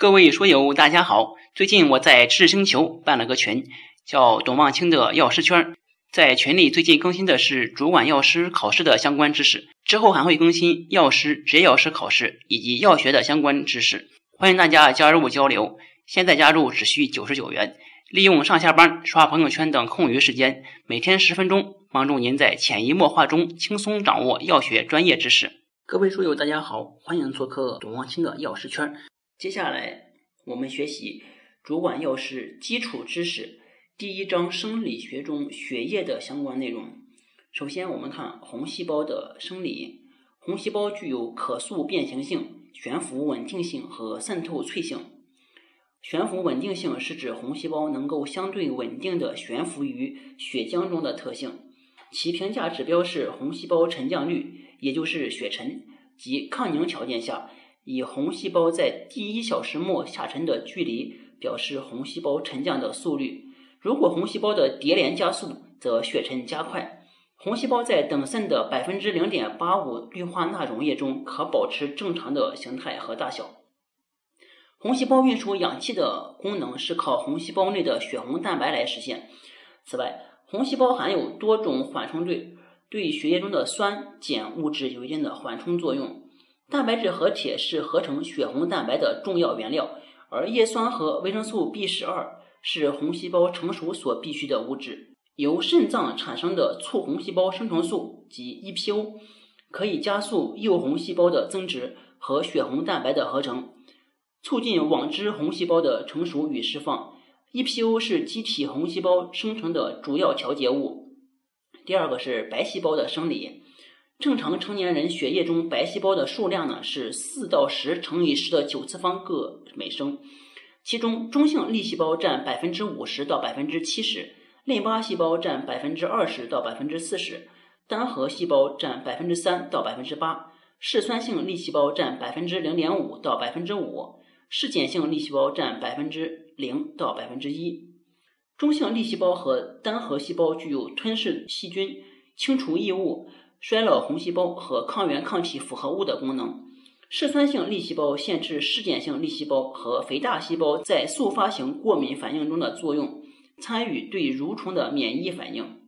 各位书友，大家好！最近我在知识星球办了个群，叫“董望清的药师圈”。在群里最近更新的是主管药师考试的相关知识，之后还会更新药师、职业药师考试以及药学的相关知识。欢迎大家加入交流。现在加入只需九十九元，利用上下班、刷朋友圈等空余时间，每天十分钟，帮助您在潜移默化中轻松掌握药学专业知识。各位书友，大家好，欢迎做客董望清的药师圈。接下来我们学习主管药师基础知识第一章生理学中血液的相关内容。首先，我们看红细胞的生理。红细胞具有可塑变形性、悬浮稳定性和渗透脆性。悬浮稳定性是指红细胞能够相对稳定的悬浮于血浆中的特性。其评价指标是红细胞沉降率，也就是血沉，及抗凝条件下。以红细胞在第一小时末下沉的距离表示红细胞沉降的速率。如果红细胞的蝶联加速，则血沉加快。红细胞在等渗的百分之零点八五氯化钠溶液中可保持正常的形态和大小。红细胞运输氧气的功能是靠红细胞内的血红蛋白来实现。此外，红细胞含有多种缓冲对，对血液中的酸碱物质有一定的缓冲作用。蛋白质和铁是合成血红蛋白的重要原料，而叶酸和维生素 B 十二是红细胞成熟所必需的物质。由肾脏产生的促红细胞生成素及 EPO 可以加速幼红细胞的增殖和血红蛋白的合成，促进网织红细胞的成熟与释放。EPO 是机体红细胞生成的主要调节物。第二个是白细胞的生理。正常成年人血液中白细胞的数量呢是四到十乘以十的九次方个每升，其中中性粒细胞占百分之五十到百分之七十，淋巴细胞占百分之二十到百分之四十，单核细胞占百分之三到百分之八，嗜酸性粒细胞占百分之零点五到百分之五，嗜碱性粒细胞占百分之零到百分之一。中性粒细胞和单核细胞具有吞噬细菌、清除异物。衰老红细胞和抗原抗体复合物的功能，嗜酸性粒细胞限制嗜碱性粒细胞和肥大细胞在速发型过敏反应中的作用，参与对蠕虫的免疫反应。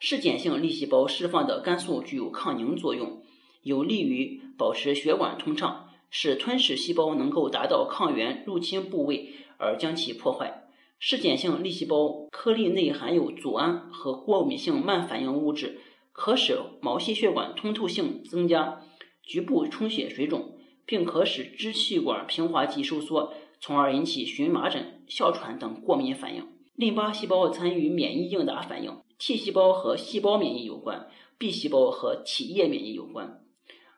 嗜碱性粒细胞释放的肝素具有抗凝作用，有利于保持血管通畅，使吞噬细胞能够达到抗原入侵部位而将其破坏。嗜碱性粒细胞颗粒内含有组胺和过敏性慢反应物质。可使毛细血管通透性增加，局部充血水肿，并可使支气管平滑肌收缩，从而引起荨麻疹、哮喘等过敏反应。淋巴细胞参与免疫应答反应，T 细胞和细胞免疫有关，B 细胞和体液免疫有关。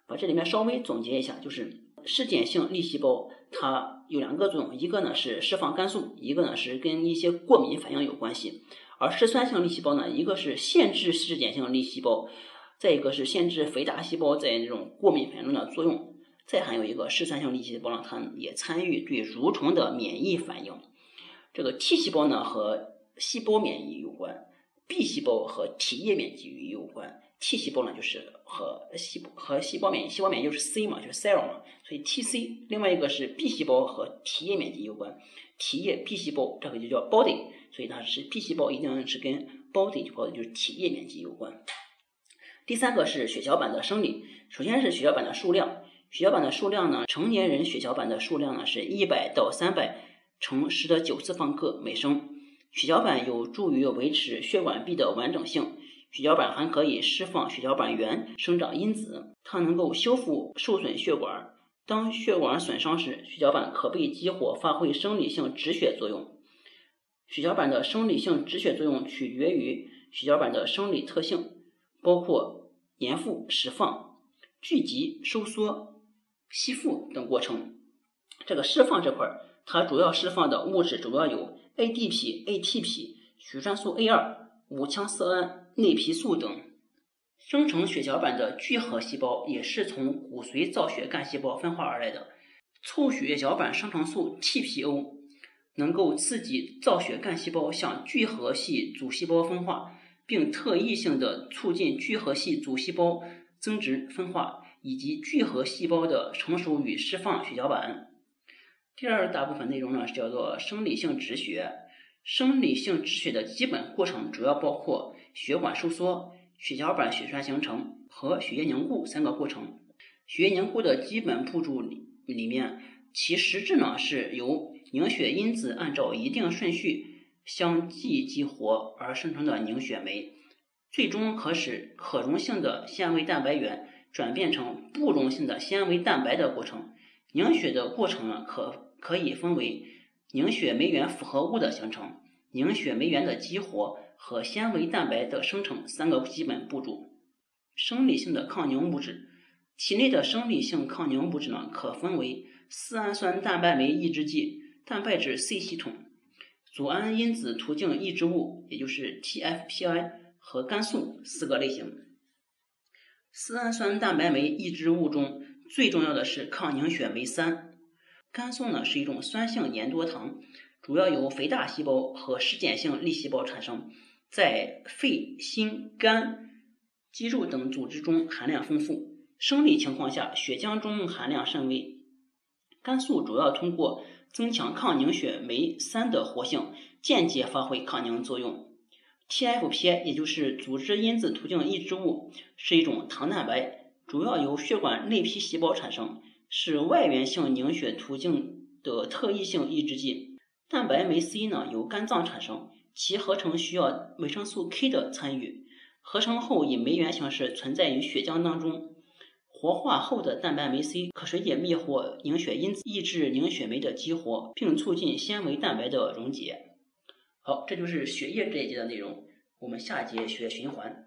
把这里面稍微总结一下，就是嗜碱性粒细胞它有两个作用，一个呢是释放肝素，一个呢是跟一些过敏反应有关系。而嗜酸性粒细胞呢，一个是限制嗜碱性粒细胞，再一个是限制肥大细胞在这种过敏反应中的作用，再还有一个嗜酸性粒细胞呢，它也参与对蠕虫的免疫反应。这个 T 细胞呢和细胞免疫有关，B 细胞和体液免疫有关，T 细胞呢就是和细和细胞免疫，细胞免疫就是 C 嘛，就是 cell 嘛，所以 TC。另外一个是 B 细胞和体液免疫有关，体液 B 细胞这个就叫 body。所以它是 B 细胞，一定是跟 body 就包的就是体液面积有关。第三个是血小板的生理，首先是血小板的数量。血小板的数量呢，成年人血小板的数量呢是一百到三百乘十的九次方个每升。血小板有助于维持血管壁的完整性。血小板还可以释放血小板原生长因子，它能够修复受损血管。当血管损伤时，血小板可被激活，发挥生理性止血作用。血小板的生理性止血作用取决于血小板的生理特性，包括粘附、释放、聚集、收缩、吸附等过程。这个释放这块儿，它主要释放的物质主要有 ADP、ATP、血栓素 A 二、五羟色胺、内皮素等。生成血小板的聚合细胞也是从骨髓造血干细胞分化而来的，促血小板生成素 TPO。能够刺激造血干细胞向聚合系组细胞分化，并特异性的促进聚合系组细胞增殖分化以及聚合细胞的成熟与释放血小板。第二大部分内容呢是叫做生理性止血。生理性止血的基本过程主要包括血管收缩、血小板血栓形成和血液凝固三个过程。血液凝固的基本步骤里里面，其实质呢是由凝血因子按照一定顺序相继激活而生成的凝血酶，最终可使可溶性的纤维蛋白原转变成不溶性的纤维蛋白的过程。凝血的过程呢，可可以分为凝血酶原复合物的形成、凝血酶原的激活和纤维蛋白的生成三个基本步骤。生理性的抗凝物质。体内的生理性抗凝物质呢，可分为丝氨酸蛋白酶抑制剂、蛋白质 C 系统、组胺因子途径抑制物，也就是 TFPI 和肝素四个类型。丝氨酸蛋白酶抑制物中最重要的是抗凝血酶三。肝素呢是一种酸性粘多糖，主要由肥大细胞和嗜碱性粒细胞产生，在肺、心、肝、肌肉等组织中含量丰富。生理情况下，血浆中含量甚微。肝素主要通过增强抗凝血酶三的活性，间接发挥抗凝作用。TFPI 也就是组织因子途径抑制物，是一种糖蛋白，主要由血管内皮细胞产生，是外源性凝血途径的特异性抑制剂。蛋白酶 C 呢，由肝脏产生，其合成需要维生素 K 的参与，合成后以酶原形式存在于血浆当中。活化后的蛋白酶 C 可水解灭活凝血因子，抑制凝血酶的激活，并促进纤维蛋白的溶解。好，这就是血液这一节的内容。我们下节学循环。